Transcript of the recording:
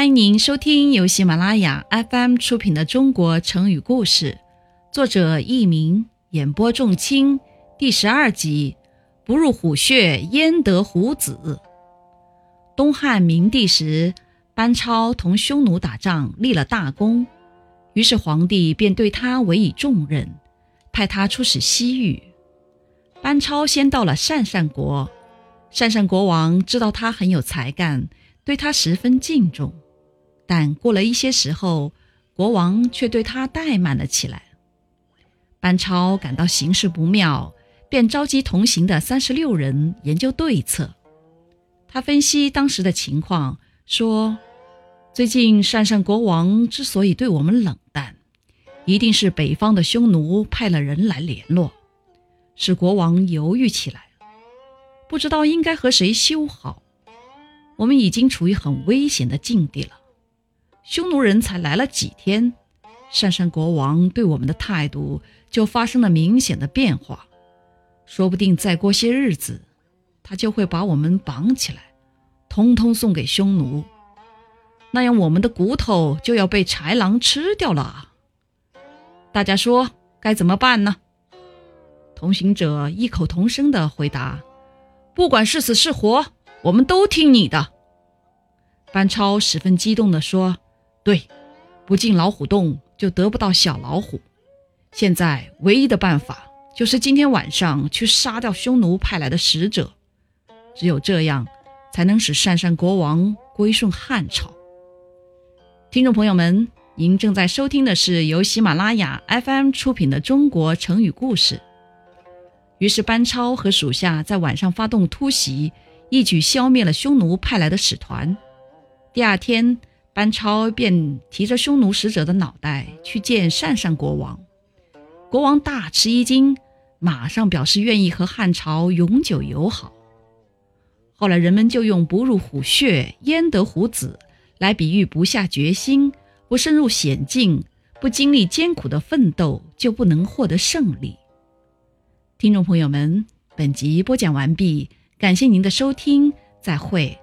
欢迎您收听由喜马拉雅 FM 出品的《中国成语故事》，作者佚名，演播仲卿，第十二集：不入虎穴，焉得虎子？东汉明帝时，班超同匈奴打仗立了大功，于是皇帝便对他委以重任，派他出使西域。班超先到了鄯善国，鄯善国王知道他很有才干。对他十分敬重，但过了一些时候，国王却对他怠慢了起来。班超感到形势不妙，便召集同行的三十六人研究对策。他分析当时的情况，说：“最近鄯善国王之所以对我们冷淡，一定是北方的匈奴派了人来联络，使国王犹豫起来，不知道应该和谁修好。”我们已经处于很危险的境地了。匈奴人才来了几天，鄯善国王对我们的态度就发生了明显的变化。说不定再过些日子，他就会把我们绑起来，通通送给匈奴。那样，我们的骨头就要被豺狼吃掉了。大家说该怎么办呢？同行者异口同声地回答：“不管是死是活。”我们都听你的，班超十分激动地说：“对，不进老虎洞就得不到小老虎。现在唯一的办法就是今天晚上去杀掉匈奴派来的使者，只有这样，才能使鄯善国王归顺汉朝。”听众朋友们，您正在收听的是由喜马拉雅 FM 出品的《中国成语故事》。于是，班超和属下在晚上发动突袭。一举消灭了匈奴派来的使团。第二天，班超便提着匈奴使者的脑袋去见鄯善国王。国王大吃一惊，马上表示愿意和汉朝永久友好。后来，人们就用“不入虎穴，焉得虎子”来比喻不下决心、不深入险境、不经历艰苦的奋斗，就不能获得胜利。听众朋友们，本集播讲完毕。感谢您的收听，再会。